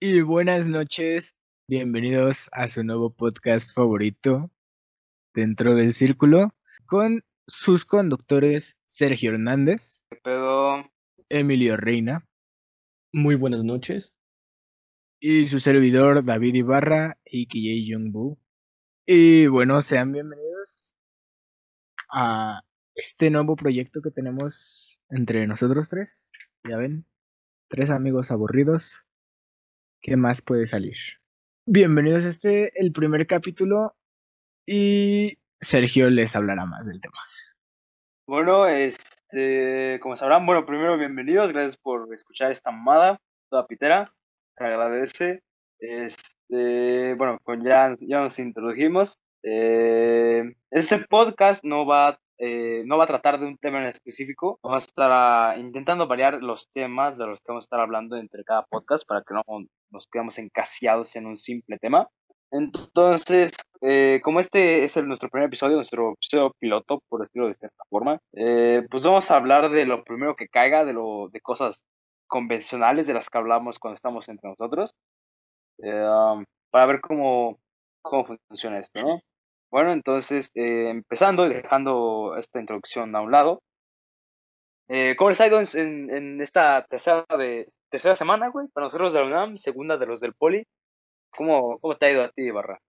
Y buenas noches, bienvenidos a su nuevo podcast favorito dentro del círculo con sus conductores Sergio Hernández, ¿Qué pedo? Emilio Reina Muy buenas noches. y su servidor David Ibarra y KJ Jungbu. Y bueno, sean bienvenidos a este nuevo proyecto que tenemos entre nosotros tres. Ya ven, tres amigos aburridos. ¿Qué más puede salir? Bienvenidos a este, el primer capítulo. Y Sergio les hablará más del tema. Bueno, este, como sabrán, bueno, primero bienvenidos, gracias por escuchar esta mamada, toda pitera, se agradece. Este, bueno, pues ya, ya nos introdujimos. Eh, este podcast no va, eh, no va a tratar de un tema en específico, vamos a estar ah, intentando variar los temas de los que vamos a estar hablando entre cada podcast para que no nos quedemos encasillados en un simple tema. Entonces, eh, como este es el, nuestro primer episodio, nuestro episodio piloto, por decirlo de cierta forma, eh, pues vamos a hablar de lo primero que caiga, de, lo, de cosas convencionales de las que hablamos cuando estamos entre nosotros, um, para ver cómo, cómo funciona esto, ¿no? Bueno, entonces, eh, empezando y dejando esta introducción a un lado, eh, ¿cómo les ha ido en, esta tercera, de, tercera semana, güey? Para nosotros de la UNAM, segunda de los del Poli. ¿Cómo, cómo te ha ido a ti, Barra?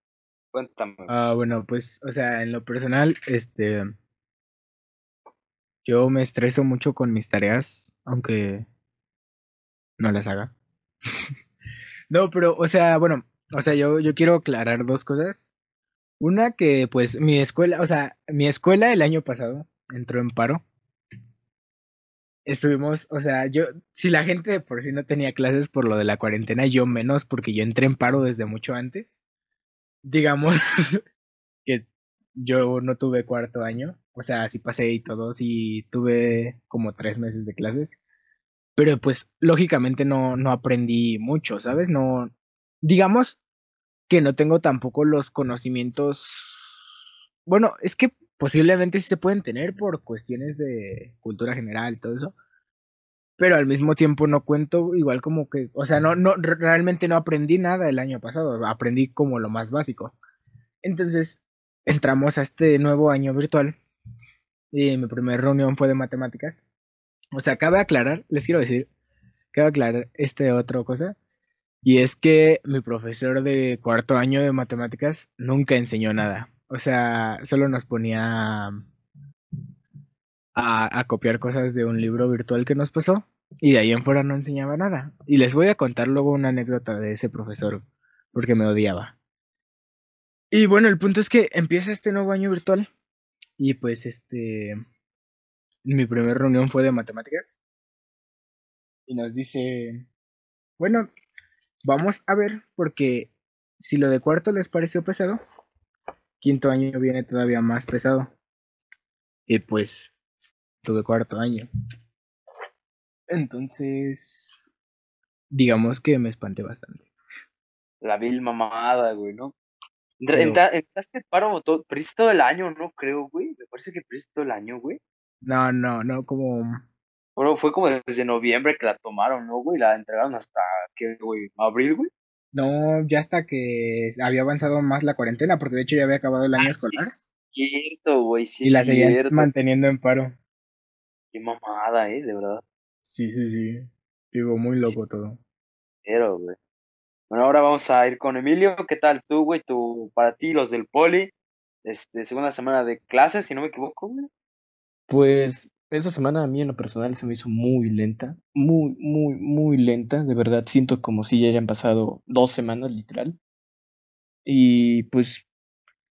Cuéntame. Ah, bueno, pues, o sea, en lo personal, este. Yo me estreso mucho con mis tareas, aunque no las haga. no, pero, o sea, bueno, o sea, yo, yo quiero aclarar dos cosas. Una que, pues, mi escuela, o sea, mi escuela el año pasado entró en paro. Estuvimos, o sea, yo, si la gente por sí no tenía clases por lo de la cuarentena, yo menos, porque yo entré en paro desde mucho antes. Digamos que yo no tuve cuarto año, o sea, sí pasé y todo, sí tuve como tres meses de clases, pero pues lógicamente no, no aprendí mucho, ¿sabes? No, digamos que no tengo tampoco los conocimientos, bueno, es que posiblemente sí se pueden tener por cuestiones de cultura general todo eso, pero al mismo tiempo no cuento igual como que, o sea, no, no, re- realmente no aprendí nada el año pasado, aprendí como lo más básico. Entonces, entramos a este nuevo año virtual y mi primera reunión fue de matemáticas. O sea, cabe aclarar, les quiero decir, cabe aclarar este otra cosa, y es que mi profesor de cuarto año de matemáticas nunca enseñó nada. O sea, solo nos ponía a, a copiar cosas de un libro virtual que nos pasó y de ahí en fuera no enseñaba nada. Y les voy a contar luego una anécdota de ese profesor porque me odiaba. Y bueno, el punto es que empieza este nuevo año virtual y pues este mi primera reunión fue de matemáticas y nos dice, bueno, vamos a ver porque si lo de cuarto les pareció pesado, quinto año viene todavía más pesado. Y pues tuve cuarto año. Entonces, digamos que me espanté bastante. La vil mamada, güey, ¿no? Entraste en paro, todo, todo el año, no creo, güey. Me parece que perdiste todo el año, güey. No, no, no, como Bueno, fue como desde noviembre que la tomaron, ¿no, güey? La entregaron hasta, ¿qué, güey? ¿Abril, güey? no, ya hasta que había avanzado más la cuarentena, porque de hecho ya había acabado el año Ah, escolar Sí, es cierto, güey, sí, y la seguían cierto. manteniendo en paro. Qué mamada, eh, de verdad. Sí, sí, sí. Digo, muy loco todo. Pero, güey. Bueno, ahora vamos a ir con Emilio. ¿Qué tal tú, güey? Tu, para ti, los del poli. Este, segunda semana de clases, si no me equivoco, güey. Pues esa semana a mí en lo personal se me hizo muy lenta, muy, muy, muy lenta. De verdad siento como si ya hayan pasado dos semanas literal. Y pues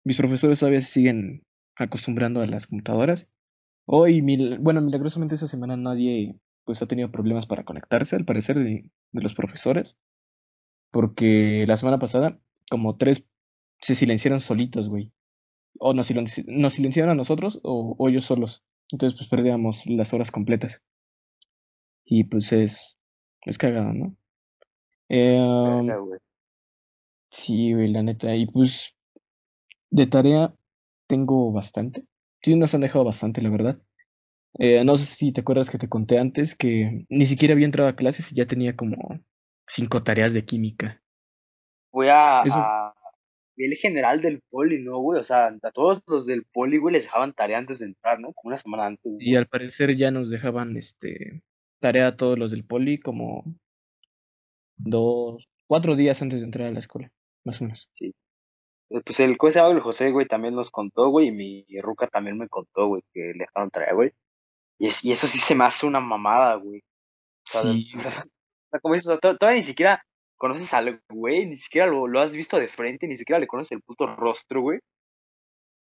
mis profesores todavía se siguen acostumbrando a las computadoras. Hoy, mil- bueno, milagrosamente esa semana nadie pues ha tenido problemas para conectarse, al parecer, de, los profesores. Porque la semana pasada, como tres se silenciaron solitos, güey. O nos, nos silenciaron a nosotros o, o ellos solos. Entonces, pues perdíamos las horas completas. Y pues es, es cagado, ¿no? Eh, um, sí, güey, la neta. Y pues de tarea tengo bastante. Sí, nos han dejado bastante, la verdad. Eh, no sé si te acuerdas que te conté antes que ni siquiera había entrado a clases y ya tenía como cinco tareas de química. A, Eso- a el general del poli, ¿no, güey? O sea, a todos los del poli, güey, les dejaban tarea antes de entrar, ¿no? Como una semana antes. Y al parecer ya nos dejaban este tarea a todos los del poli como dos, cuatro días antes de entrar a la escuela, más o menos. Eh, Pues el ¿cómo se llama? el José, güey, también nos contó, güey, y mi ruca también me contó, güey, que le dejaron tarea, güey. Y, es- y eso sí se me hace una mamada, güey. O sea, de- Sí, o sea, como dices, o sea, to- todavía ni siquiera conoces al güey, ni siquiera lo, lo has visto de frente, ni siquiera le conoces el puto rostro, güey.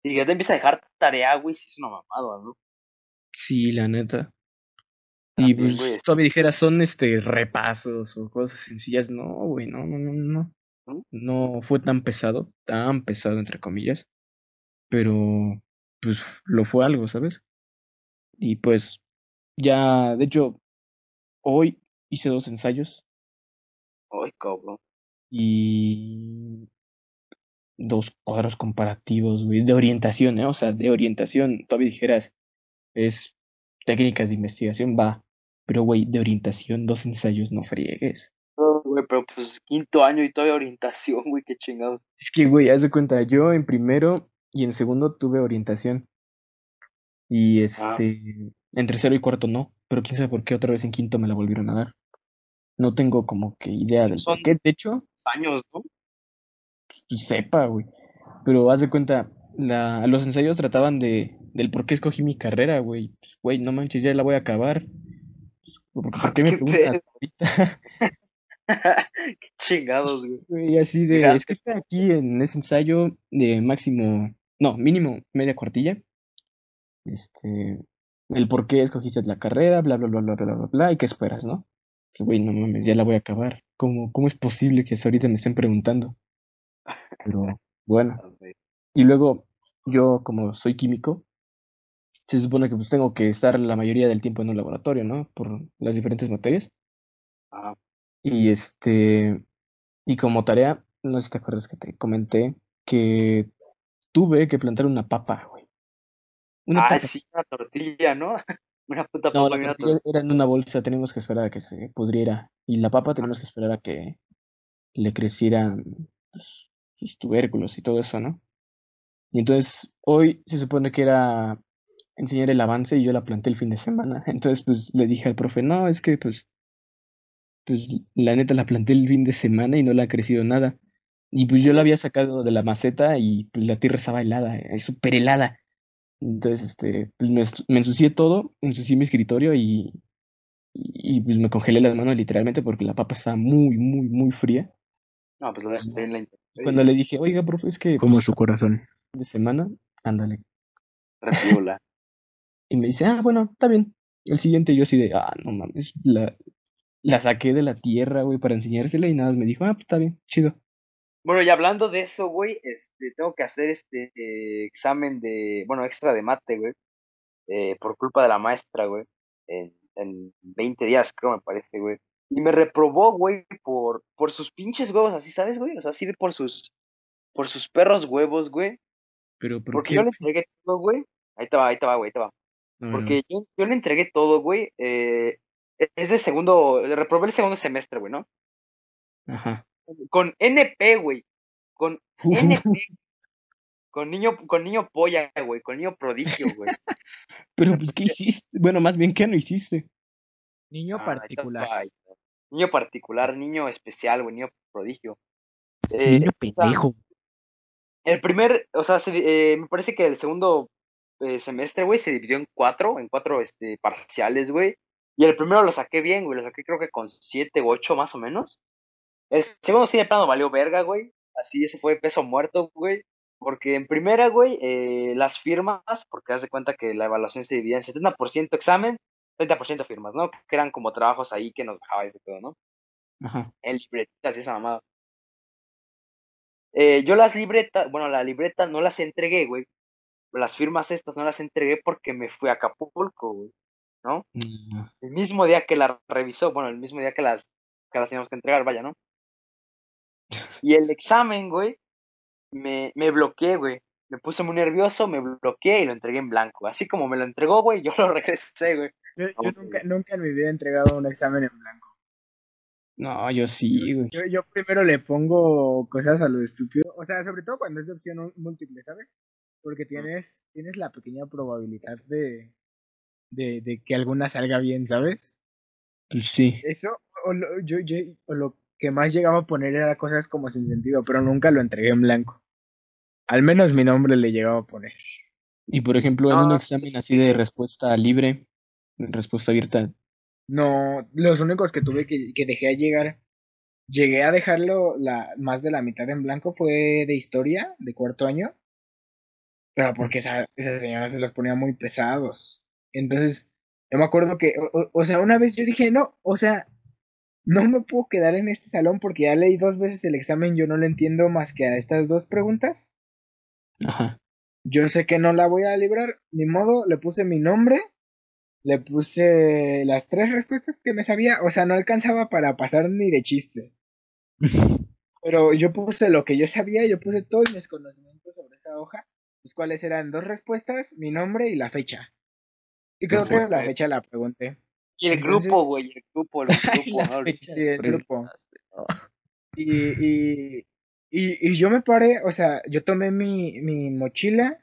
Y ya te empieza a dejar tarea, güey, sí es una mamada, ¿no? sí, la neta. Y pues güey, todavía dijeras son este repasos o cosas sencillas. No, güey, no, no, no, no. ¿Mm? No fue tan pesado, tan pesado entre comillas. Pero pues lo fue algo, ¿sabes? Y pues ya, de hecho, hoy hice dos ensayos Ay, cabrón. y dos cuadros comparativos, güey, de orientación, ¿eh? O sea, de orientación, todavía dijeras, es técnicas de investigación, va. Pero, güey, de orientación, dos ensayos, no friegues. No, güey, pero pues quinto año y todavía orientación, güey, qué chingados. Es que, güey, haz de cuenta, yo en primero y en segundo tuve orientación. Y Ah. este, en tercero y cuarto no, pero quién sabe por qué otra vez en quinto me la volvieron a dar. No tengo como que idea del por qué. De hecho, Años, ¿no? pues, sepa, güey. Pero haz de cuenta, la, los ensayos trataban de, del por qué escogí mi carrera, güey. Pues, Güey, no manches, ya la voy a acabar. ¿Por, por qué me ¿Qué preguntas ahorita? qué chingados, güey. Güey, así de, Fíjate. escribe aquí en ese ensayo de máximo, no, mínimo media cuartilla. Este, el por qué escogiste la carrera, bla, bla, bla, bla, bla, bla, bla, y qué esperas, ¿no? Güey, no mames, ya la voy a acabar. ¿Cómo, cómo es posible que hasta ahorita me estén preguntando? Pero, bueno. Y luego, yo como soy químico, se supone que pues tengo que estar la mayoría del tiempo en un laboratorio, ¿no? Por las diferentes materias. Ajá. Y este, y como tarea, no sé si te acuerdas que te comenté que tuve que plantar una papa, güey. Una Ah, papa. sí, una tortilla, ¿no? Una puta No, papa la tortilla era en una bolsa, teníamos que esperar a que se pudriera. Y la papa teníamos que esperar a que le crecieran pues, sus tubérculos y todo eso, ¿no? Y entonces, hoy se supone que era enseñar el avance y yo la planté el fin de semana. Entonces, pues le dije al profe, no, es que pues, pues la neta la planté el fin de semana y no le ha crecido nada. Y pues yo la había sacado de la maceta y pues la tierra estaba helada, es súper helada. Entonces, este, pues me, ensucié todo, ensucié mi escritorio y, y, y, pues me congelé las manos literalmente porque la papa estaba muy, muy, muy fría. No, pues lo dejaste en la Cuando le dije, oiga, profe, es que Como pues, su corazón. fin de semana, ándale. Repiola. Y me dice, ah, bueno, está bien. El siguiente yo así de, ah, no mames, la, la saqué de la tierra, güey, para enseñársela y nada más me dijo, ah, pues está bien, chido. Bueno, y hablando de eso, güey, este, tengo que hacer este eh, examen de, bueno, extra de mate, güey, eh, por culpa de la maestra, güey, en, en 20 días, creo, me parece, güey. Y me reprobó, güey, por, por sus pinches huevos, así, ¿sabes, güey? O sea, así de por sus, por sus perros huevos, güey. Pero, ¿por Porque qué? yo le entregué todo, güey. Ahí te va, ahí te va, güey, ahí te va. No, no, Porque yo, yo le entregué todo, güey. Eh, es de segundo, le reprobé el segundo semestre, güey, ¿no? Ajá. Con NP, güey. Con NP. con niño, con niño polla, güey. Con niño prodigio, güey. Pero, pues, ¿qué hiciste? Bueno, más bien, ¿qué no hiciste? Niño Ah, particular. Niño particular, niño especial, güey, niño prodigio. Eh, niño pendejo. El primer, o sea, se di- eh, me parece que el segundo eh, semestre, güey, se dividió en cuatro, en cuatro este, parciales, güey. Y el primero lo saqué bien, güey, lo saqué creo que con siete u ocho más o menos. El segundo sí de plano valió verga, güey. Así, ese fue peso muerto, güey. Porque en primera, güey, eh, las firmas, porque haz de cuenta que la evaluación se dividía en 70% examen, 30% firmas, ¿no? Que eran como trabajos ahí que nos dejaba y todo, ¿no? Ajá. en libretitas y esa mamada. Eh, yo las libretas, bueno, la libreta no las entregué, güey. Las firmas estas no las entregué porque me fui a Acapulco, güey. ¿No? Mm, El mismo día que la revisó, bueno, el mismo día que las, que las teníamos que entregar, vaya, ¿no? Y el examen, güey, me, me bloqueé, güey. Me puse muy nervioso, me bloqueé y lo entregué en blanco. Así como me lo entregó, güey, yo lo regresé, güey. Yo, nunca, nunca en mi vida he entregado un examen en blanco. No, yo sí, güey. Yo, yo primero le pongo cosas a lo estúpido. O sea, sobre todo cuando es de opción múltiple, ¿sabes? Porque tienes, tienes la pequeña probabilidad de, de, de que alguna salga bien, ¿sabes? Pues sí. Eso, o lo, yo, yo, o lo que más llegaba a poner era cosas como sin sentido, pero nunca lo entregué en blanco. Al menos mi nombre le llegaba a poner. Y por ejemplo, en No, un sí, examen sí. así de respuesta libre, respuesta abierta, No, los únicos que tuve que, que dejé a llegar, llegué a dejarlo la, más de la mitad en blanco fue de historia, de cuarto año, pero porque esa, esa señora se los ponía muy pesados. Entonces, yo me acuerdo que, o, o- o sea, una vez yo dije, no, o sea, no me puedo quedar en este salón porque ya leí dos veces el examen, yo no le entiendo más que a estas dos preguntas. ajá. Yo sé que no la voy a librar, ni modo, le puse mi nombre, le puse las tres respuestas que me sabía, o sea, no alcanzaba para pasar ni de chiste. Pero yo puse lo que yo sabía, yo puse todos mis conocimientos sobre esa hoja, los cuales eran dos respuestas, mi nombre y la fecha. Y creo que la fecha la pregunté. Y el Entonces- grupo, güey, el grupo, el grupo, sí, el grupo. No. Y, y, y, y yo me paré, o sea, yo tomé mi, mi mochila,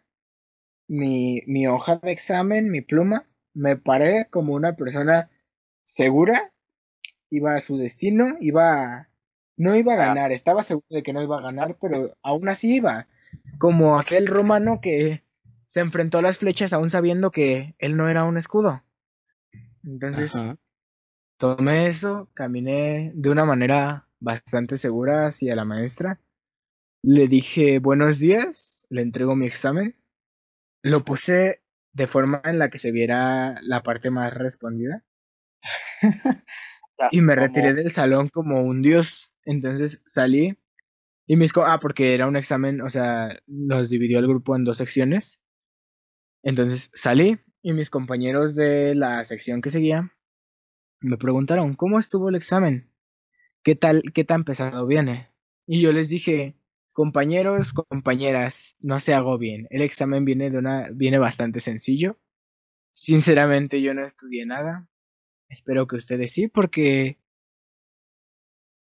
mi, mi hoja de examen, mi pluma, me paré como una persona segura, iba a su destino, iba a- no iba a ganar, estaba seguro de que no iba a ganar, pero aún así iba, como aquel romano que se enfrentó a las flechas aún sabiendo que él no era un escudo. Entonces, Ajá. Tomé eso, caminé de una manera bastante segura hacia la maestra. Le dije buenos días, le entrego mi examen. Lo puse de forma en la que se viera la parte más respondida. Y me retiré del salón como un dios. Entonces salí y mis... co- Ah, porque era un examen, o sea, nos dividió el grupo en dos secciones. Entonces salí y mis compañeros de la sección que seguía me preguntaron, ¿cómo estuvo el examen? ¿Qué tal, qué tan pesado viene? Y yo les dije, compañeros, compañeras, no se agobien. El examen viene de una, viene bastante sencillo. Sinceramente, yo no estudié nada. Espero que ustedes sí, porque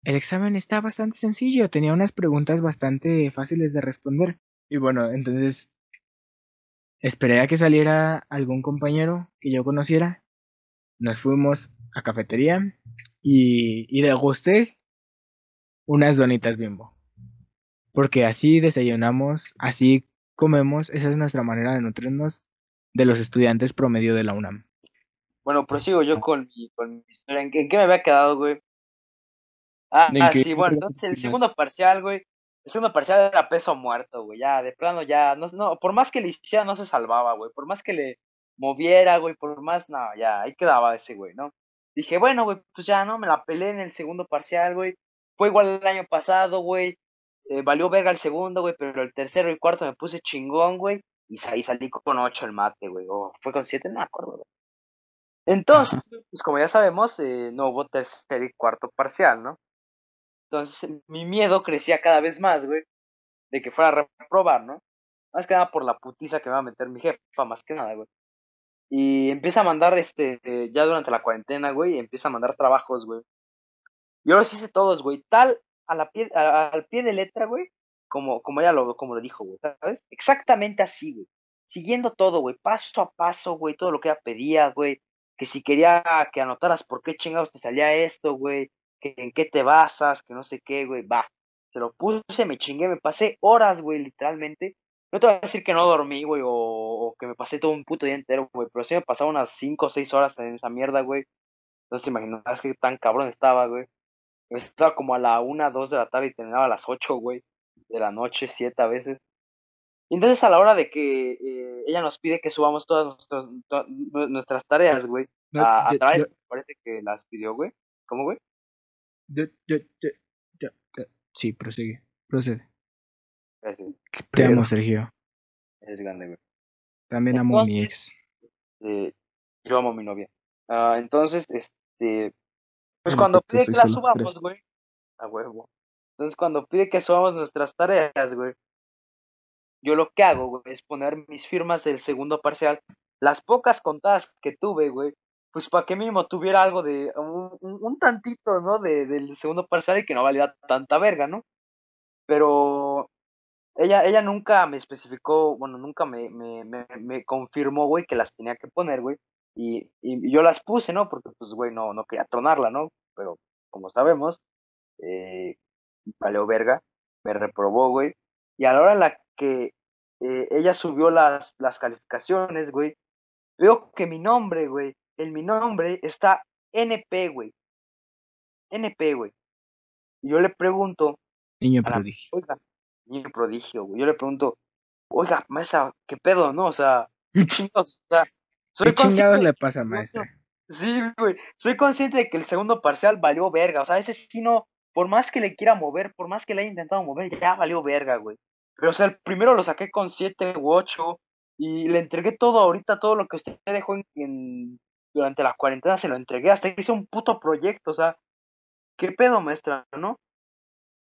el examen está bastante sencillo. Tenía unas preguntas bastante fáciles de responder. Y bueno, entonces esperé a que saliera algún compañero que yo conociera. Nos fuimos a cafetería y, y degusté unas donitas bimbo. Porque así desayunamos, así comemos, esa es nuestra manera de nutrirnos de los estudiantes promedio de la UNAM. Bueno, prosigo yo con mi, con mi historia. ¿En qué, me había quedado, güey? Ah, ¿En ah, sí, bueno, entonces el segundo parcial, güey. El segundo parcial era peso muerto, güey. Ya, de plano, ya. No, no, por más que le hiciera, no se salvaba, güey. Por más que le moviera, güey. Por más, no, ya, ahí quedaba ese, güey, ¿no? Dije, bueno, güey, pues ya, ¿no? Me la pelé en el segundo parcial, güey. Fue igual el año pasado, güey. Eh, valió verga el segundo, güey, pero el tercero y cuarto me puse chingón, güey. Y ahí salí con ocho el mate, güey. O fue con siete, no me acuerdo, güey. Entonces, pues como ya sabemos, eh, no hubo tercer y cuarto parcial, ¿no? Entonces, mi miedo crecía cada vez más, güey, de que fuera a reprobar, ¿no? Más que nada por la putiza que me va a meter mi jefa, más que nada, güey. Y empieza a mandar, este, ya durante la cuarentena, güey, empieza a mandar trabajos, güey. Yo los hice todos, güey, tal, a la pie, a- al pie de letra, güey, como, como ella lo, como lo dijo, güey, ¿sabes? Exactamente así, güey. Siguiendo todo, güey, paso a paso, güey, todo lo que ella pedía, güey. Que si quería que anotaras por qué chingados te salía esto, güey, que en qué te basas, que no sé qué, güey, va. Se lo puse, me chingué, me pasé horas, güey, literalmente. No te voy a decir que no dormí, güey, o, o que me pasé todo un puto día entero, güey, pero sí me pasaba unas 5 o 6 horas en esa mierda, güey. Entonces te imaginas qué tan cabrón estaba, güey. Estaba como a la 1, 2 de la tarde y terminaba a las 8, güey, de la noche, 7 a veces. Y entonces a la hora de que eh, ella nos pide que subamos todas nuestras, nuestras tareas, güey, No, a, a Drive, parece que las pidió, güey. ¿Cómo, güey? yo- yo- yo- yo- yo- Sí, prosigue. Procede. Gracias. ¿Qué Te amo? Sergio. Es grande, güey. También amo a mi ex. Eh, yo amo a mi novia. Ah, entonces, este, pues cuando pide que solo, subamos, güey, a huevo. Entonces, cuando pide que subamos nuestras tareas, güey, yo lo que hago, güey, es poner mis firmas del segundo parcial, las pocas contadas que tuve, güey, pues para que mínimo tuviera algo de, un, un tantito, ¿no? De, del segundo parcial y que no valiera tanta verga, ¿no? Pero ella, ella nunca me especificó, bueno, nunca me, me, me, me confirmó, güey, que las tenía que poner, güey. Y, y yo las puse, ¿no? Porque, pues, güey, no, no quería tronarla, ¿no? Pero, como sabemos, eh, verga, me reprobó, güey. Y a la hora en la que eh, ella subió las, las calificaciones, güey, veo que mi nombre, güey, en mi nombre está NP, güey. NP, güey. Y yo le pregunto. Niño prodigio. Oiga, niño prodigio, güey. Yo le pregunto, oiga, maestra, ¿qué pedo, no? O sea, ¿qué chingados? O sea, soy ¿Qué chingados le pasa, maestra? Sí, güey. Soy consciente de que el segundo parcial valió verga. O sea, ese sí no, por más que le quiera mover, por más que le haya intentado mover, ya valió verga, güey. Pero, o sea, el primero lo saqué con 7 u 8 y le entregué todo ahorita, todo lo que usted dejó en, durante la cuarentena, se lo entregué. Hasta hice un puto proyecto, o sea, ¿qué pedo, maestra, no?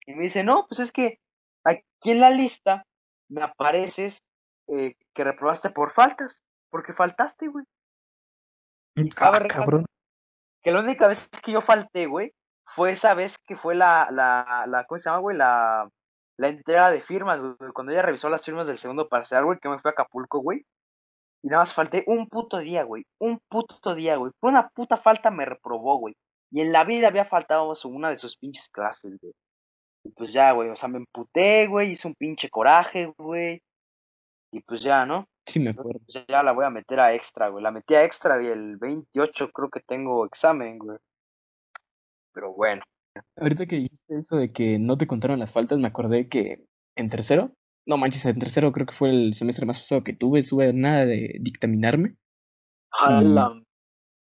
Y me dice, no, pues es que aquí en la lista me apareces eh, que reprobaste por faltas, porque faltaste, güey. Ah, cabrón. Que la única vez que yo falté, güey, fue esa vez que fue la, la, la ¿cómo se llama, güey? La, la entrega de firmas, güey. Cuando ella revisó las firmas del segundo parcial, güey, que me fue a Acapulco, güey. Y nada más falté un puto día, güey. Un puto día, güey. Por una puta falta me reprobó, güey. Y en la vida había faltado una de sus pinches clases, güey. Y pues ya, güey. O sea, me emputé, güey. Hice un pinche coraje, güey. Y pues ya, ¿no? Sí, me acuerdo. Pues ya la voy a meter a extra, güey. La metí a extra y el 28 creo que tengo examen, güey. Pero bueno. Ahorita que dijiste eso de que no te contaron las faltas, me acordé que en tercero, no manches, en tercero creo que fue el semestre más pasado que tuve, estuve a nada de dictaminarme.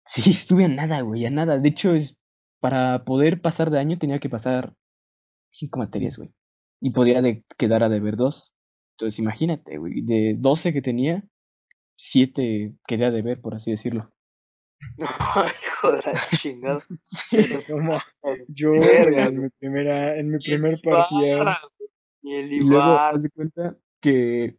Sí, estuve a nada, güey, a nada. De hecho, es para poder pasar de año tenía que pasar cinco materias, güey. Y podía de quedar a deber dos. Entonces, imagínate, güey, de 12 que tenía, siete quedé a deber, por así decirlo. Hijo de la chingada. como yo en mi primera, en mi primer parcial. Y, el y luego haz de cuenta que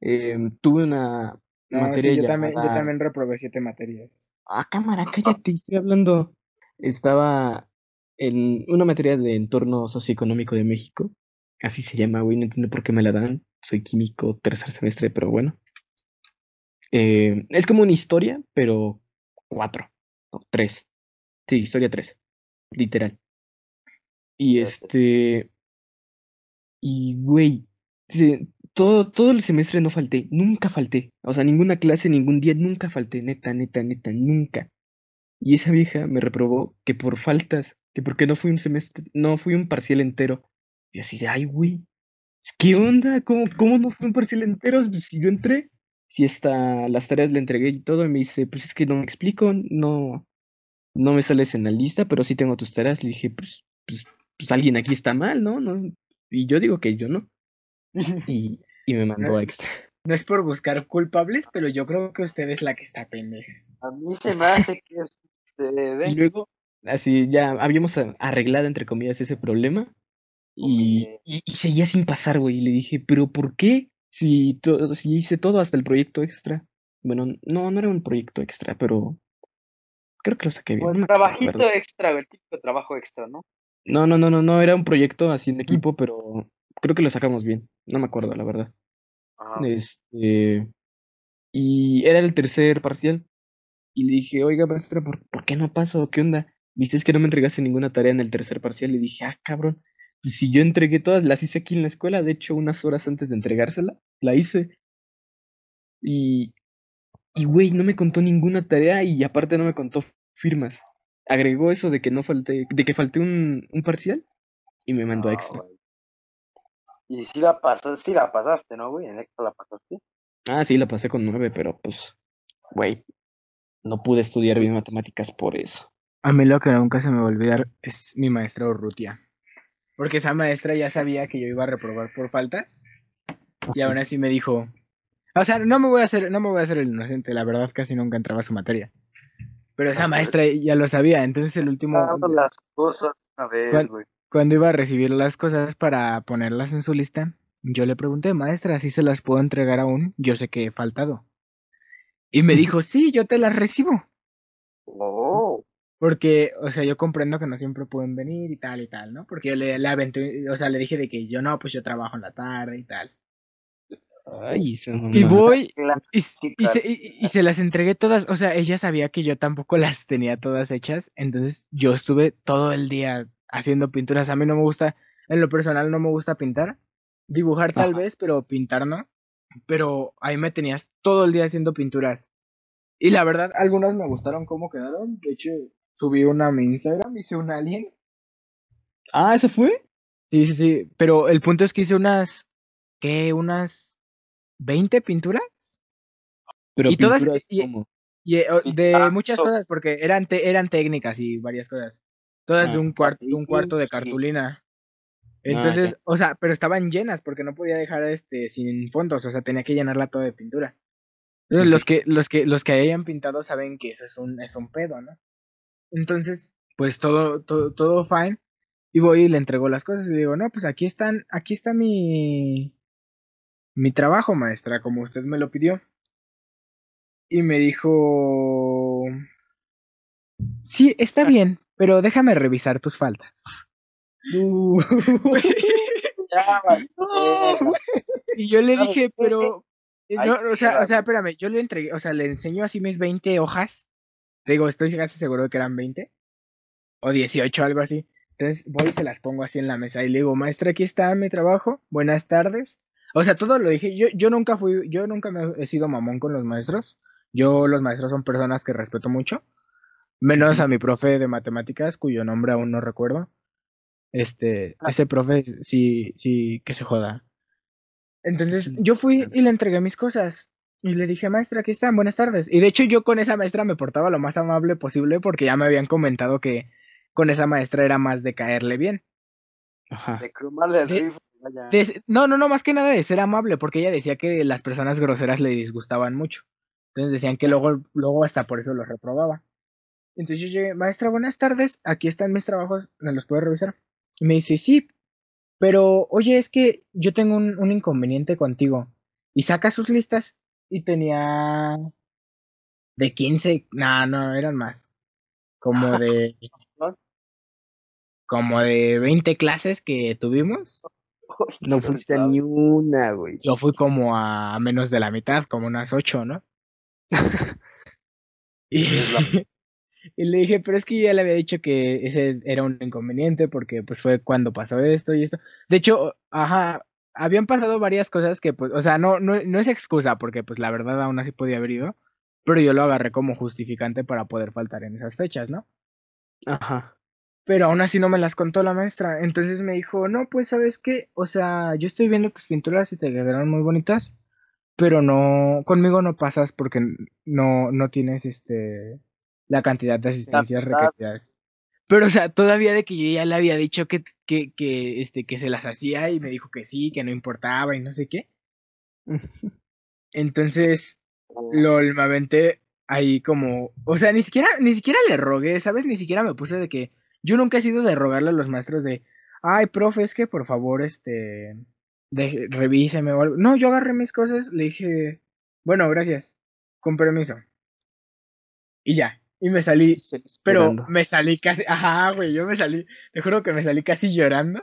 eh, tuve una no, materia sí, yo, también, yo también reprobé siete materias. Ah, cámara, cállate, estoy hablando. Estaba en una materia de entorno socioeconómico de México. Así se llama, güey, no entiendo por qué me la dan. Soy químico, tercer semestre, pero bueno. Eh, es como una historia, pero cuatro, o tres. Sí, historia tres, literal. Y este... Y, güey, todo, todo el semestre no falté, nunca falté. O sea, ninguna clase, ningún día, nunca falté, neta, neta, neta, nunca. Y esa vieja me reprobó que por faltas, que porque no fui un semestre, no fui un parcial entero. Y así de, ay, güey, ¿qué onda? ¿Cómo, cómo no fui un parcial entero? Pues, Si yo entré, si hasta las tareas le entregué y todo, y me dice, pues es que no me explico, no, no me sales en la lista, pero sí tengo tus tareas. Le dije, pues, pues, pues alguien aquí está mal, ¿no? no Y yo digo que yo no. Y, y me mandó a extra. No es por buscar culpables, pero yo creo que usted es la que está pendeja. A mí se me hace que es. este, Y luego, así, ya habíamos arreglado, entre comillas, ese problema. Y, y, y seguía sin pasar, güey. Y le dije, ¿pero por qué? Si, si hice todo hasta el proyecto extra. Bueno, no, no era un proyecto extra, pero creo que lo saqué bien. La trabajito extra, el típico trabajo extra, ¿no? No, no, no, no, no, era un proyecto así en equipo, pero creo que lo sacamos bien. No me acuerdo, la verdad. Ajá. Este, y era el tercer parcial. Y le dije, oiga, maestra, ¿por, por qué no paso? ¿Qué onda? Viste, es que no me entregaste ninguna tarea en el tercer parcial. Le dije, ah, cabrón, pues si yo entregué todas, las hice aquí en la escuela. De hecho, unas horas antes de entregársela, la hice. Y, y güey, no me contó ninguna tarea y aparte no me contó firmas. Agregó eso de que no falté, de que falté un, un parcial y me mandó a Ah, extra. güey. Y si la pasaste, sí la pasaste, ¿no, güey? En extra la pasaste. Ah, sí, la pasé con nueve, pero pues, güey, no pude estudiar bien matemáticas por eso. A mí lo que nunca se me va a olvidar es mi maestra Urrutia. Porque esa maestra ya sabía que yo iba a reprobar por faltas. Y aún así me dijo. O sea, no me voy a hacer, no me voy a hacer el inocente, la verdad casi nunca entraba a su materia. Pero esa maestra ya lo sabía, entonces el último. Las cosas una vez, güey. Cuando iba a recibir las cosas para ponerlas en su lista, yo le pregunté, maestra, si se las puedo entregar aún, yo sé que he faltado. Y me dijo, sí, yo te las recibo. Oh. Porque, o sea, yo comprendo que no siempre pueden venir y tal y tal, ¿no? Porque yo le, le aventé, o sea, le dije de que yo no, pues yo trabajo en la tarde y tal. Ay, Y voy y, se, y- y se las entregué todas, o sea, ella sabía que yo tampoco las tenía todas hechas, entonces yo estuve todo el día haciendo pinturas. A mí no me gusta, en lo personal no me gusta pintar, dibujar tal Ajá. vez, pero pintar no. Pero ahí me tenías todo el día haciendo pinturas. Y la verdad, algunas me gustaron cómo quedaron. De hecho, subí una a mi Instagram, hice un alien. Ah, ¿ese fue? Sí, sí, sí, pero el punto es que hice unas, ¿qué? Unas 20 pinturas. Pero Y todas- y- eh, de Picasso. muchas cosas, porque eran, te- eran técnicas y varias cosas. Todas de Ah, un, cuarto de un cuarto de cartulina. ya. Entonces, o sea, pero estaban llenas porque no podía dejar este sin fondos, o sea, tenía que llenarla toda de pintura. Entonces, los que, los que, los que hayan pintado saben que eso es un, es un pedo, ¿no? Entonces, pues todo, todo, todo fine. Y voy y le entrego las cosas y digo, no, pues aquí están, aquí está mi, mi trabajo, maestra, como usted me lo pidió. Y me dijo, sí, está bien, pero déjame revisar tus faltas. Uh. No. Y yo le ¿Sabes dije, pero. eh, no, o sea, o sea, espérame, yo le entregué, o sea, le enseño así mis 20 hojas. Te digo, estoy casi seguro de que eran 20. O 18, algo así. Entonces voy y se las pongo así en la mesa y le digo, maestra, aquí está mi trabajo. Buenas tardes. O sea, todo lo dije. Yo, yo nunca fui, yo nunca me he sido mamón con los maestros. Yo, los maestros son personas que respeto mucho. Menos a mi profe de matemáticas, cuyo nombre aún no recuerdo. Este, ese profe sí, sí, que se joda. Entonces, yo fui y le entregué mis cosas. Y le dije, maestra, aquí están, buenas tardes. Y de hecho, yo con esa maestra me portaba lo más amable posible porque ya me habían comentado que con esa maestra era más de caerle bien. Ajá. De De-. De- no, no, no, más que nada de ser amable, porque ella decía que las personas groseras le disgustaban mucho. Entonces decían que luego, luego hasta por eso los reprobaba. Entonces yo llegué, maestra, buenas tardes, aquí están mis trabajos, ¿me los puede revisar? Y me dice, sí, pero oye, es que yo tengo un, un inconveniente contigo. Y saca sus listas y tenía de 15, no, no, eran más. Como de... Como de 20 clases que tuvimos. No fuiste a ni una, güey. Yo fui como a menos de la mitad, como unas ocho, ¿no? y le dije, pero es que yo ya le había dicho que ese era un inconveniente porque pues fue cuando pasó esto y esto. De hecho, ajá, habían pasado varias cosas que pues, o sea, no, no, no es excusa porque pues la verdad aún así podía haber ido, pero yo lo agarré como justificante para poder faltar en esas fechas, ¿no? Ajá. Pero aún así no me las contó la maestra. Entonces me dijo, no, pues sabes qué, o sea, yo estoy viendo tus pinturas y te quedaron muy bonitas, pero no, conmigo no pasas porque no, no tienes este la cantidad de asistencias requeridas. Pero, o sea, todavía de que yo ya le había dicho que, que, que, este, que se las hacía y me dijo que sí, que no importaba y no sé qué. Entonces, LOL, me aventé ahí como, o sea, ni siquiera, ni siquiera le rogué, ¿sabes? Ni siquiera me puse de que, yo nunca he sido de rogarle a los maestros de, ay, profe, es que por favor, este, de, revíseme o algo. No, yo agarré mis cosas, le dije, bueno, gracias, con permiso. Y ya, y me salí, pero me salí casi, ajá, güey, yo me salí, te juro que me salí casi llorando.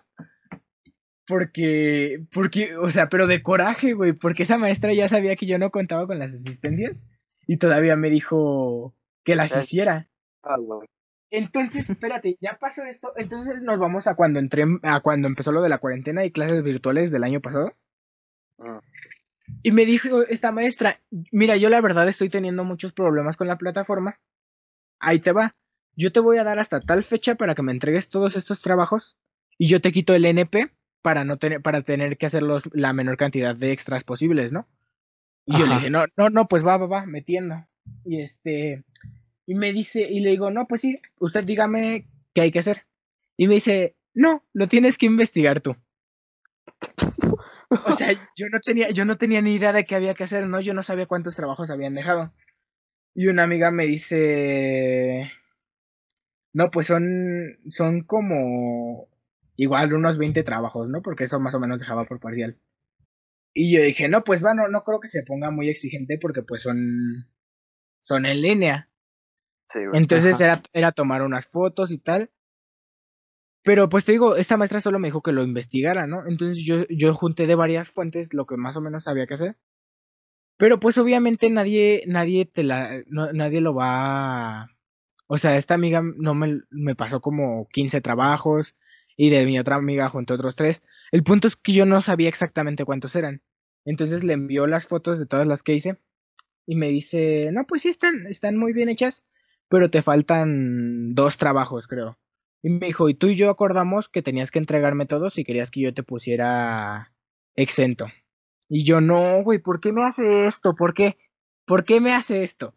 Porque, porque, o sea, pero de coraje, güey, porque esa maestra ya sabía que yo no contaba con las asistencias y todavía me dijo que las hiciera. Ah, güey. Entonces, espérate, ya pasó esto, entonces nos vamos a cuando entré, a cuando empezó lo de la cuarentena y clases virtuales del año pasado. Mm. Y me dijo esta maestra, mira, yo la verdad estoy teniendo muchos problemas con la plataforma. Ahí te va. Yo te voy a dar hasta tal fecha para que me entregues todos estos trabajos y yo te quito el NP para no tener para tener que hacer los- la menor cantidad de extras posibles, ¿no? Y yo le dije, "No, no, no, pues va, va, va, metiendo." Y este y me dice y le digo, "No, pues sí, usted dígame qué hay que hacer." Y me dice, "No, lo tienes que investigar tú." O sea, yo no tenía, yo no tenía ni idea de qué había que hacer, ¿no? Yo no sabía cuántos trabajos habían dejado. Y una amiga me dice, no, pues son, son como igual unos 20 trabajos, ¿no? Porque eso más o menos dejaba por parcial. Y yo dije, no, pues bueno, no creo que se ponga muy exigente porque pues son, son en línea. Sí. Entonces Ajá. era, era tomar unas fotos y tal. Pero pues te digo, esta maestra solo me dijo que lo investigara, ¿no? Entonces yo, yo junté de varias fuentes lo que más o menos había que hacer. Pero pues obviamente nadie, nadie te la, no- nadie lo va a... O sea, esta amiga no me, me pasó como 15 trabajos y de mi otra amiga junté otros tres. El punto es que yo no sabía exactamente cuántos eran. Entonces le envió las fotos de todas las que hice y me dice, no, pues sí están, están muy bien hechas, pero te faltan dos trabajos, creo. Y me dijo, y tú y yo acordamos que tenías que entregarme todos si querías que yo te pusiera exento. Y yo, no, güey, ¿por qué me hace esto? ¿Por qué? ¿Por qué me hace esto?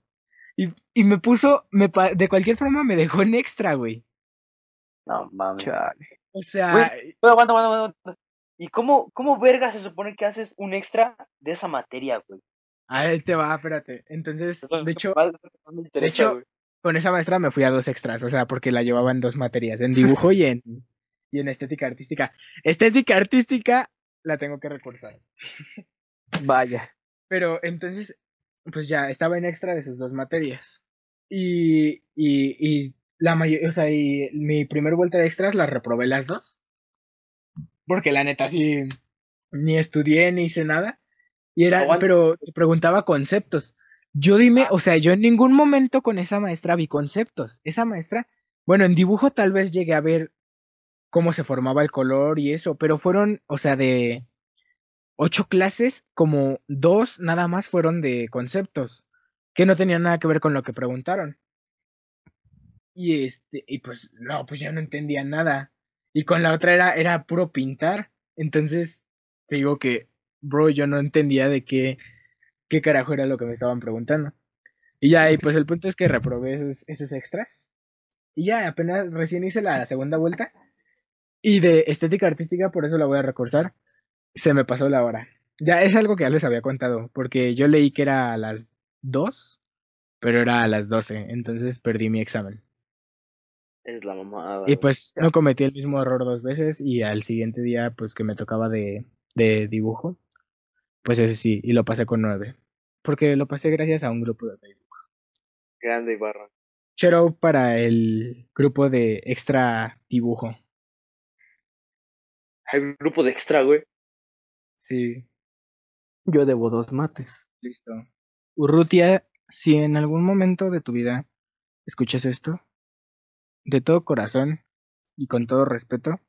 Y, y me puso, me pa- de cualquier forma me dejó en extra, güey. No mames. Chale. O sea, Güey, aguanta, aguanta, aguanta. ¿Y cómo, cómo verga se supone que haces un extra de esa materia, güey? ahí te va, espérate. Entonces, de hecho, interesa, hecho, güey. Con esa maestra me fui a dos extras, o sea, porque la llevaba en dos materias, en dibujo y en, y en estética artística. Estética artística la tengo que recursar. Vaya. Pero entonces, pues ya estaba en extra de sus dos materias. Y, y, y la mayor, o sea, y mi primer vuelta de extras la reprobé las dos. Porque la neta sí, ni estudié ni hice nada. Y era, pero preguntaba conceptos. Yo dime, o sea, yo en ningún momento con esa maestra vi conceptos. Esa maestra, bueno, en dibujo tal vez llegué a ver cómo se formaba el color y eso, pero fueron, o sea, de ocho clases, como dos nada más fueron de conceptos, que no tenían nada que ver con lo que preguntaron. Y este, y pues, no, pues yo no entendía nada. Y con la otra era, era puro pintar. Entonces, te digo que, bro, yo no entendía de qué, qué carajo era lo que me estaban preguntando. Y ya, y pues el punto es que reprobé esos, esos extras. Y ya, apenas recién hice la segunda vuelta. Y de estética artística, por eso la voy a recursar. Se me pasó la hora. Ya es algo que ya les había contado, porque yo leí que era a las 2, pero era a las 12, entonces perdí mi examen. Es la mamada. Y pues no cometí el mismo error dos veces y al siguiente día, pues que me tocaba de, de dibujo, pues ese sí, y lo pasé con 9. Porque lo pasé gracias a un grupo de Facebook. Grande Ibarra. Out para el grupo de extra dibujo. Hay un grupo de extra, güey. Sí, Yo debo dos mates. listo. Urrutia, si en algún momento de tu vida escuchas esto, de todo corazón y con todo respeto,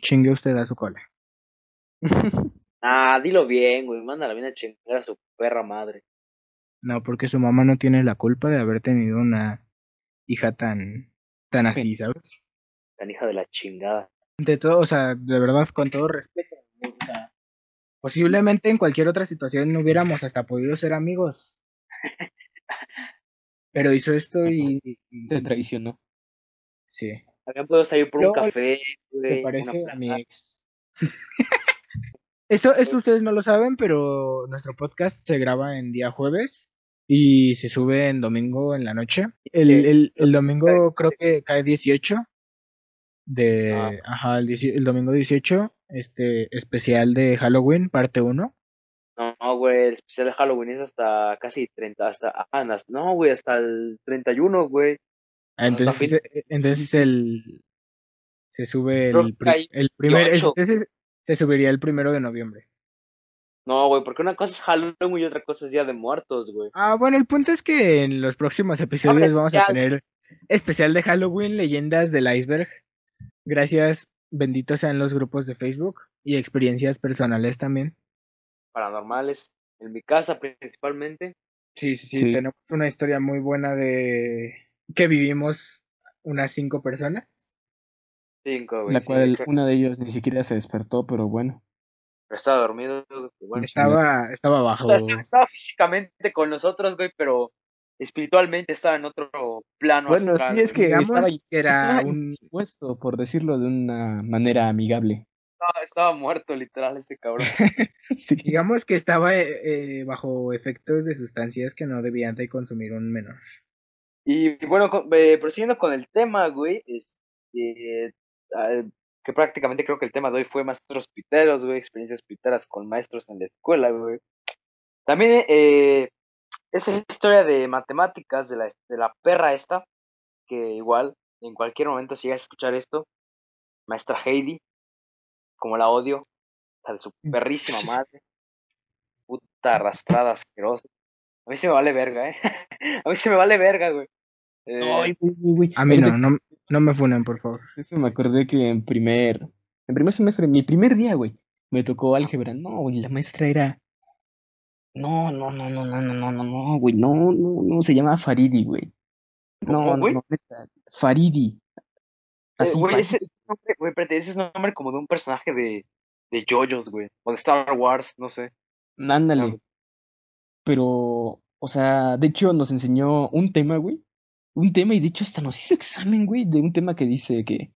chingue usted a su cola. Ah, dilo bien, güey. Mándala bien a chingar a su perra madre. No, porque su mamá no tiene la culpa de haber tenido una hija tan, tan así, ¿sabes? Tan hija de la chingada. De todo, o sea, de verdad, con todo respeto. O sea, posiblemente en cualquier otra situación no hubiéramos hasta podido ser amigos. Pero hizo esto y, y- Te traicionó. sí, También puedo salir por un café, güey. te parece una a mi ex. esto, esto ustedes no lo saben, pero nuestro podcast se graba en día jueves y se sube en domingo en la noche. El, el, el domingo creo que cae 18 de, Ah. ajá, el, 18 el domingo 18, este especial de Halloween, parte 1. No, güey, el especial de Halloween es hasta casi 30, hasta, ah, no, güey, hasta el 31, güey. Ah, Entonces, eh, entonces el se sube el, el primer, 18. Se subiría el primero de noviembre. No, güey, porque una cosa es Halloween y otra cosa es Día de Muertos, güey. Ah, bueno, el punto es que en los próximos episodios vamos a tener especial de Halloween, leyendas del iceberg. Gracias, benditos sean los grupos de Facebook y experiencias personales también. Paranormales. En mi casa, principalmente. Sí, sí, sí, Sí. tenemos una historia muy buena de que vivimos unas cinco personas. Cinco, güey. La sí, cual una de ellos ni siquiera se despertó, pero bueno. Pero estaba dormido, bueno. Estaba, estaba bajo. O sea, estaba, estaba físicamente con nosotros, güey, pero espiritualmente estaba en otro plano Bueno, astral, sí, es que digamos estaba, era estaba un indispuesto, por decirlo de una manera amigable. Estaba, estaba muerto, literal, ese cabrón. Sí. digamos que estaba eh, eh, bajo efectos de sustancias que no debían de consumir un menor. Y bueno, con- eh, prosiguiendo con el tema, güey, este, que prácticamente creo que el tema de hoy fue maestros piteros, güey, experiencias piteras con maestros en la escuela, güey. También, eh, esa historia de matemáticas de la, de la perra esta, que igual en cualquier momento si llegas a escuchar esto, maestra Heidi, como la odio, a su Mm, perrísima sí. madre, puta arrastrada asquerosa. A mí se me vale verga, ¿eh? a mí se me vale verga, güey. Eh, Ay, güey, güey, güey. A mí no, no, no me funen, por favor. Eso me acordé que en primer, en primer semestre, mi primer día, güey, me tocó álgebra. No, güey, la maestra era. No, no, no, no, no, no, no, no, no, güey, no, no, no, se llama Faridi, güey. No, ¿Cómo, no, güey? no, neta, Faridi. eh, Así, güey, Faridi. ese nombre, güey, espérate, ese es nombre como de un personaje de, de JoJo's, güey, o de Star Wars, no sé. Ándale. Pero, o sea, de hecho nos enseñó un tema, güey. Un tema, y de hecho hasta nos hizo examen, güey, de un tema que dice que,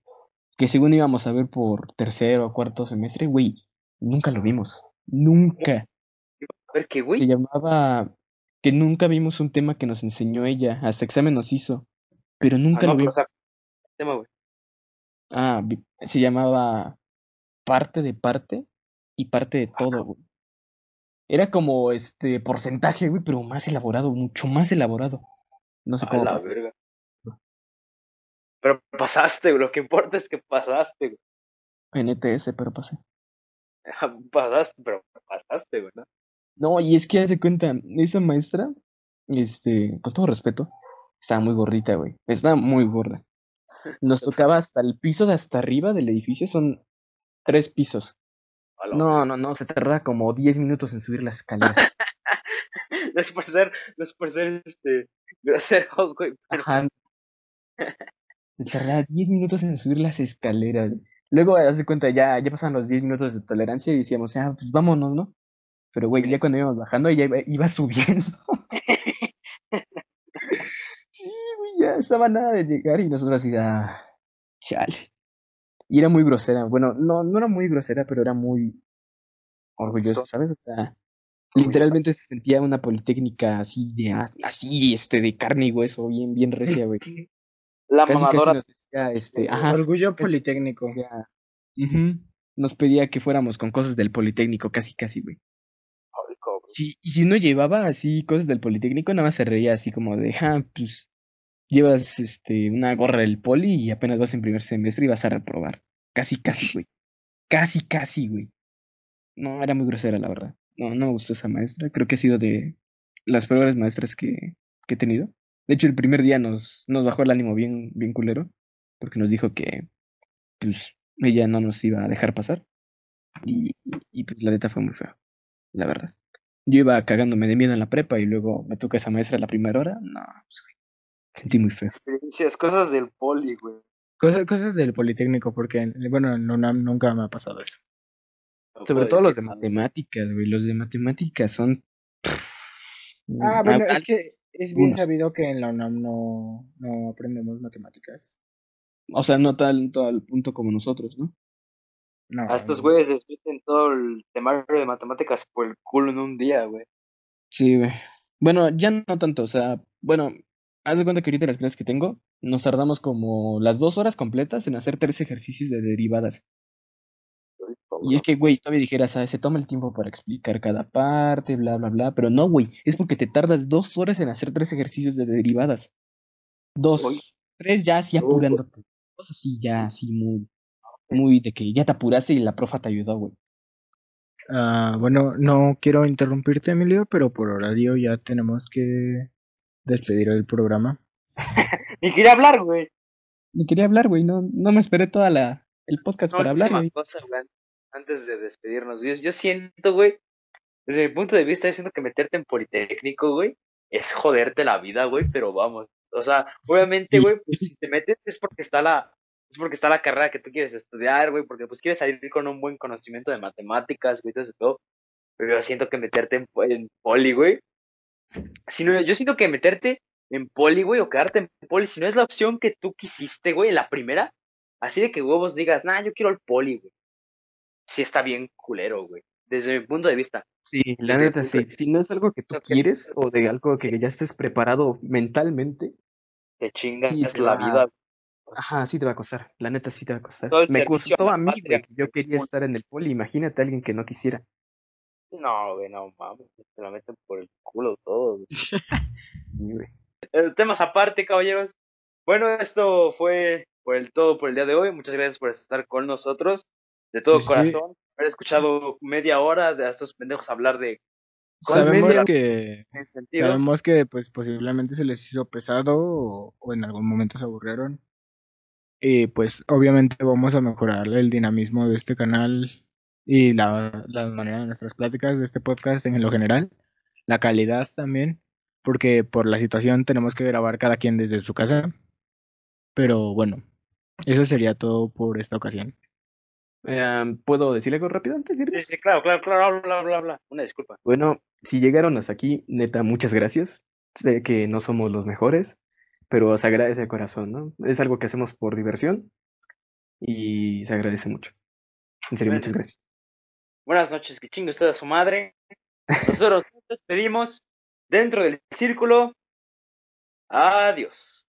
que según íbamos a ver por tercero o cuarto semestre, güey, nunca lo vimos. Nunca. A ver qué, güey. Se llamaba que nunca vimos un tema que nos enseñó ella, hasta examen nos hizo, pero Ah, nunca no, lo o vimos. sea, tema, güey. Ah, se llamaba parte de parte y parte de todo, güey. Era como este porcentaje, güey, pero más elaborado, mucho más elaborado. No sé A cómo la pasó. verga. Pero pasaste, güey. Lo que importa es que pasaste, güey. En ETS, pero pasé. Pasaste, pero pasaste, güey, ¿no? No, y es que hace cuenta, esa maestra, este, con todo respeto, estaba muy gordita, güey. Estaba muy gorda. Nos tocaba hasta el piso de hasta arriba del edificio, son tres pisos. No, no, no, se tarda como 10 minutos en subir las escaleras. Por ser, por ser, este, grosero, güey. pero- Ajá. Se tardaba 10 minutos en subir las escaleras. Luego, haz de cuenta, ya, ya pasaban los 10 minutos de tolerancia y decíamos, ah, pues vámonos, ¿no? Pero, güey, ya cuando íbamos bajando, ella iba, iba subiendo. sí, güey, ya estaba nada de llegar y nosotros así, ah, chale. Y era muy grosera. Bueno, no, no era muy grosera, pero era muy orgullosa. ¿sabes? O sea. Literalmente se sentía una politécnica así de, así, este, de carne y hueso, bien, bien recia, güey. La Casi, casi mamadora. nos decía, este, ajá, Orgullo politécnico. nos pedía que fuéramos con cosas del Politécnico, casi, casi, güey. Sí, y si uno llevaba así cosas del Politécnico, nada más se reía así como de, ah, pues, llevas, este, una gorra del poli y apenas vas en primer semestre y vas a reprobar. Casi, casi, güey. Casi, casi, güey. No, era muy grosera, la verdad. No, no me gustó esa maestra. Creo que ha sido de las peores maestras que, que he tenido. De hecho, el primer día nos, nos bajó el ánimo bien, bien culero, porque nos dijo que, pues, ella no nos iba a dejar pasar. Y, y pues la neta fue muy feo, la verdad. Yo iba cagándome de miedo en la prepa y luego me toca esa maestra la primera hora. No, pues, güey, sentí muy feo. Experiencias, cosas del poli, güey. Cosas, cosas del politécnico, porque, bueno, en UNAM nunca me ha pasado eso. No Sobre todo los de matemáticas, güey. Los de matemáticas son... Ah, bueno, Ah, es que es bien unos. sabido que en la UNAM no, no aprendemos matemáticas. O sea, no tanto al punto como nosotros, ¿no? No. A estos güeyes les meten todo el temario de matemáticas por el culo en un día, güey. Sí, güey. Bueno, ya no tanto, o sea, bueno, haz de cuenta que ahorita las clases que tengo, nos tardamos como las dos horas completas en hacer tres ejercicios de derivadas. Y es que, güey, todavía dijeras, ¿sabes? Se toma el tiempo para explicar cada parte, bla, bla, bla, pero no, güey, es porque te tardas dos horas en hacer tres ejercicios de derivadas. Dos. Uy. Tres ya así apurándote. Dos así ya, así muy, muy de que ya te apuraste y la profa te ayudó, güey. Ah, bueno, no quiero interrumpirte, Emilio, pero por horario ya tenemos que despedir el programa. Ni quería hablar, güey. Ni quería hablar, güey, no, no me esperé toda la, el podcast No, para hablar, güey. cosa, antes de despedirnos. Yo, yo siento, güey, desde mi punto de vista, yo siento que meterte en Politécnico, güey, es joderte la vida, güey, pero vamos. O sea, obviamente, güey, pues si te metes es porque está la, es porque está la carrera que tú quieres estudiar, güey, porque pues quieres salir con un buen conocimiento de matemáticas, güey, todo eso, todo. Pero yo siento que meterte en, en poli, güey. Si no, yo siento que meterte en poli, güey, o quedarte en poli, si no es la opción que tú quisiste, güey, en la primera, así de que huevos digas, nah, yo quiero el poli, güey. Sí está bien culero, güey. Desde mi punto de vista. Sí, la Desde neta, sí. Si no es algo que tú que quieres o de algo que ya estés preparado mentalmente, Te chingas Sí, te la va- vida. ajá, sí te va a costar. La neta, sí te va a costar. Me a costó a mí, güey, que yo quería estar en el poli. Imagínate a alguien que no quisiera. No, güey, no mames, se la meten por el culo todo. El temas aparte, caballeros. Bueno, esto fue por el todo por el día de hoy. Muchas gracias por estar con nosotros. De todo corazón. Haber escuchado media hora de a estos pendejos hablar de. Sabemos que, sabemos que pues posiblemente se les hizo pesado o en algún momento se aburrieron. Y pues obviamente vamos a mejorar el dinamismo de este canal y la, la manera de nuestras pláticas de este podcast en lo general, la calidad también, porque por la situación tenemos que grabar cada quien desde su casa. Pero bueno, eso sería todo por esta ocasión. Em, ¿Puedo decir algo rápido antes de Sí, sí, claro, claro, claro, habla, habla, habla. Una disculpa. Bueno, si llegaron hasta aquí, neta, muchas gracias. Sé que no somos los mejores, pero se agradece de corazón, ¿no? Es algo que hacemos por diversión y se agradece mucho. En serio, muchas gracias. Buenas noches, que chingue usted a su madre. Nosotros nos despedimos dentro del círculo. Adiós.